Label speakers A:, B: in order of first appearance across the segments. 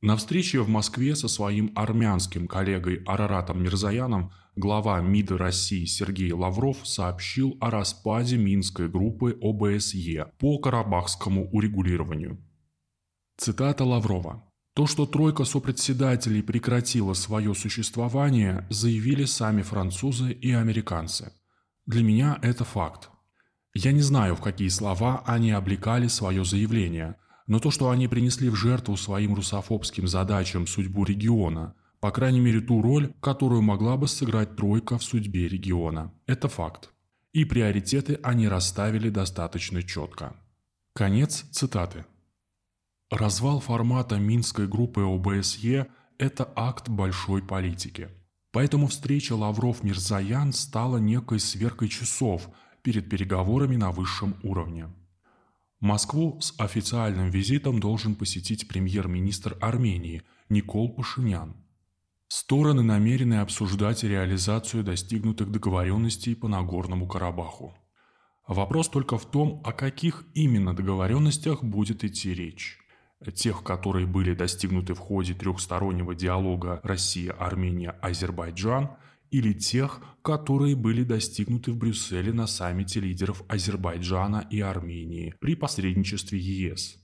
A: На встрече в Москве со своим армянским коллегой Араратом Мирзаяном глава МИД России Сергей Лавров сообщил о распаде Минской группы ОБСЕ по карабахскому урегулированию. Цитата Лаврова. То, что тройка сопредседателей прекратила свое существование, заявили сами французы и американцы. Для меня это факт. Я не знаю, в какие слова они облекали свое заявление – но то, что они принесли в жертву своим русофобским задачам судьбу региона, по крайней мере ту роль, которую могла бы сыграть тройка в судьбе региона, это факт. И приоритеты они расставили достаточно четко. Конец цитаты. Развал формата Минской группы ОБСЕ – это акт большой политики. Поэтому встреча Лавров-Мирзаян стала некой сверкой часов перед переговорами на высшем уровне. Москву с официальным визитом должен посетить премьер-министр Армении Никол Пашинян. Стороны намерены обсуждать реализацию достигнутых договоренностей по Нагорному Карабаху. Вопрос только в том, о каких именно договоренностях будет идти речь. Тех, которые были достигнуты в ходе трехстороннего диалога Россия-Армения-Азербайджан – или тех, которые были достигнуты в Брюсселе на саммите лидеров Азербайджана и Армении при посредничестве ЕС.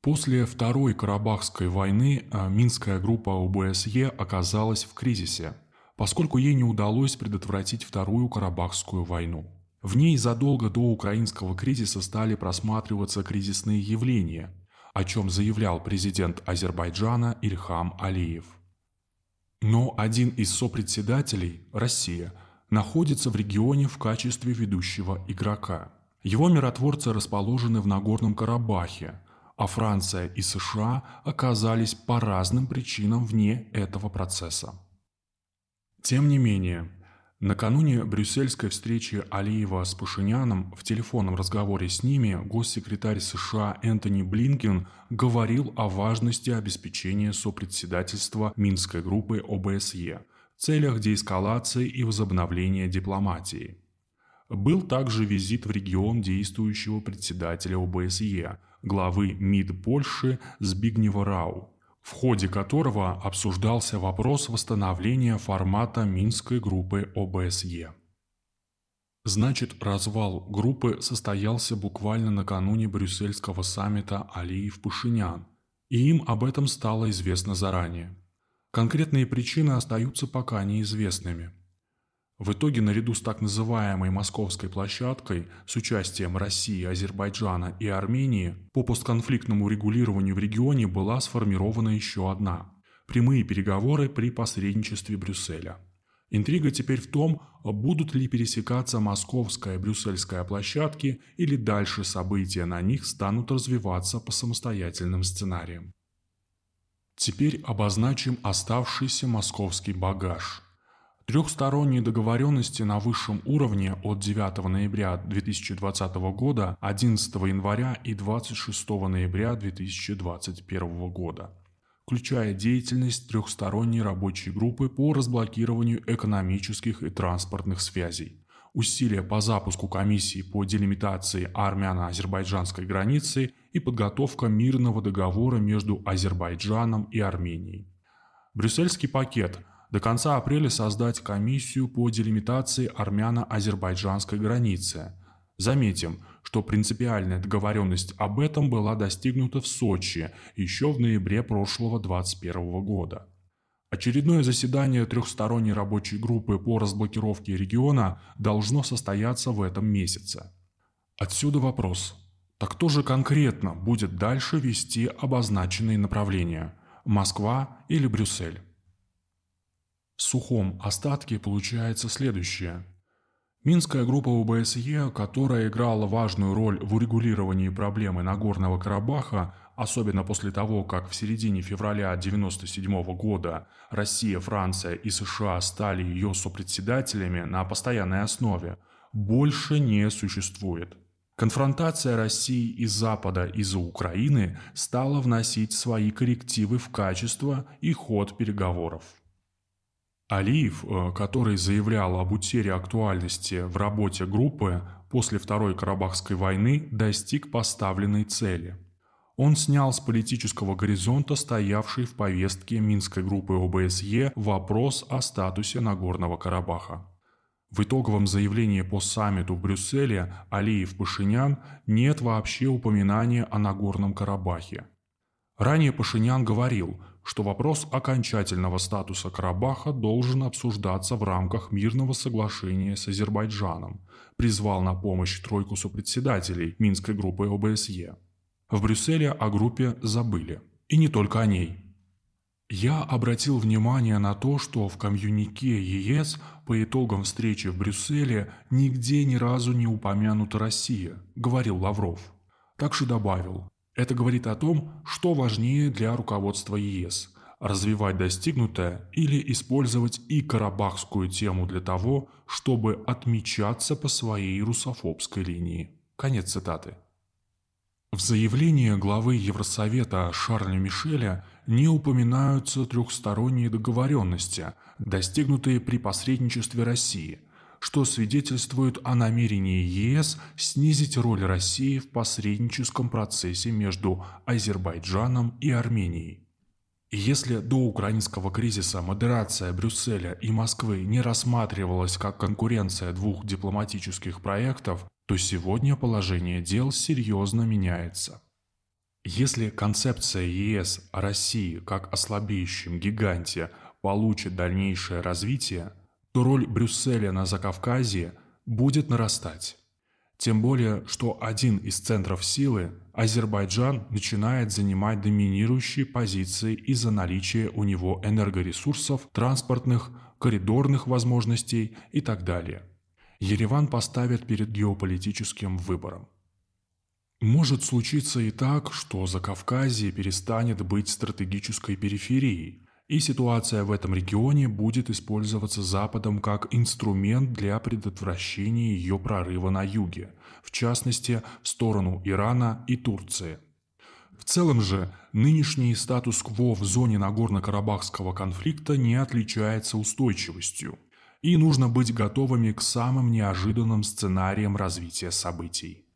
A: После Второй Карабахской войны а, Минская группа ОБСЕ оказалась в кризисе, поскольку ей не удалось предотвратить Вторую Карабахскую войну. В ней задолго до украинского кризиса стали просматриваться кризисные явления, о чем заявлял президент Азербайджана Ильхам Алиев – но один из сопредседателей, Россия, находится в регионе в качестве ведущего игрока. Его миротворцы расположены в Нагорном Карабахе, а Франция и США оказались по разным причинам вне этого процесса. Тем не менее, Накануне брюссельской встречи Алиева с Пашиняном в телефонном разговоре с ними госсекретарь США Энтони Блинкен говорил о важности обеспечения сопредседательства Минской группы ОБСЕ в целях деэскалации и возобновления дипломатии. Был также визит в регион действующего председателя ОБСЕ, главы МИД Польши Збигнева Рау, в ходе которого обсуждался вопрос восстановления формата Минской группы ОБСЕ. Значит, развал группы состоялся буквально накануне брюссельского саммита Алиев-Пашинян, и им об этом стало известно заранее. Конкретные причины остаются пока неизвестными – в итоге, наряду с так называемой «московской площадкой» с участием России, Азербайджана и Армении, по постконфликтному регулированию в регионе была сформирована еще одна – прямые переговоры при посредничестве Брюсселя. Интрига теперь в том, будут ли пересекаться московская и брюссельская площадки или дальше события на них станут развиваться по самостоятельным сценариям. Теперь обозначим оставшийся московский багаж – Трехсторонние договоренности на высшем уровне от 9 ноября 2020 года, 11 января и 26 ноября 2021 года, включая деятельность трехсторонней рабочей группы по разблокированию экономических и транспортных связей, усилия по запуску комиссии по делимитации армяно-азербайджанской границы и подготовка мирного договора между Азербайджаном и Арменией. Брюссельский пакет – до конца апреля создать комиссию по делимитации армяно-азербайджанской границы. Заметим, что принципиальная договоренность об этом была достигнута в Сочи еще в ноябре прошлого 2021 года. Очередное заседание трехсторонней рабочей группы по разблокировке региона должно состояться в этом месяце. Отсюда вопрос. Так кто же конкретно будет дальше вести обозначенные направления – Москва или Брюссель? Сухом остатке получается следующее. Минская группа ОБСЕ, которая играла важную роль в урегулировании проблемы Нагорного Карабаха, особенно после того, как в середине февраля 1997 года Россия, Франция и США стали ее сопредседателями на постоянной основе, больше не существует. Конфронтация России и Запада из-за Украины стала вносить свои коррективы в качество и ход переговоров. Алиев, э, который заявлял об утере актуальности в работе группы после Второй Карабахской войны, достиг поставленной цели. Он снял с политического горизонта стоявший в повестке Минской группы ОБСЕ вопрос о статусе Нагорного Карабаха. В итоговом заявлении по саммиту в Брюсселе Алиев-Пашинян нет вообще упоминания о Нагорном Карабахе. Ранее Пашинян говорил, что вопрос окончательного статуса Карабаха должен обсуждаться в рамках мирного соглашения с Азербайджаном, призвал на помощь тройку сопредседателей Минской группы ОБСЕ. В Брюсселе о группе забыли. И не только о ней. Я обратил внимание на то, что в комьюнике ЕС по итогам встречи в Брюсселе нигде ни разу не упомянута Россия, говорил Лавров. Также добавил, это говорит о том, что важнее для руководства ЕС – развивать достигнутое или использовать и карабахскую тему для того, чтобы отмечаться по своей русофобской линии. Конец цитаты. В заявлении главы Евросовета Шарля Мишеля не упоминаются трехсторонние договоренности, достигнутые при посредничестве России – что свидетельствует о намерении ЕС снизить роль России в посредническом процессе между Азербайджаном и Арменией. Если до украинского кризиса модерация Брюсселя и Москвы не рассматривалась как конкуренция двух дипломатических проектов, то сегодня положение дел серьезно меняется. Если концепция ЕС о России как о слабеющем гиганте получит дальнейшее развитие, то роль Брюсселя на Закавказье будет нарастать. Тем более, что один из центров силы, Азербайджан, начинает занимать доминирующие позиции из-за наличия у него энергоресурсов, транспортных, коридорных возможностей и так далее. Ереван поставит перед геополитическим выбором. Может случиться и так, что Закавказье перестанет быть стратегической периферией, и ситуация в этом регионе будет использоваться Западом как инструмент для предотвращения ее прорыва на юге, в частности, в сторону Ирана и Турции. В целом же, нынешний статус-кво в зоне Нагорно-Карабахского конфликта не отличается устойчивостью, и нужно быть готовыми к самым неожиданным сценариям развития событий.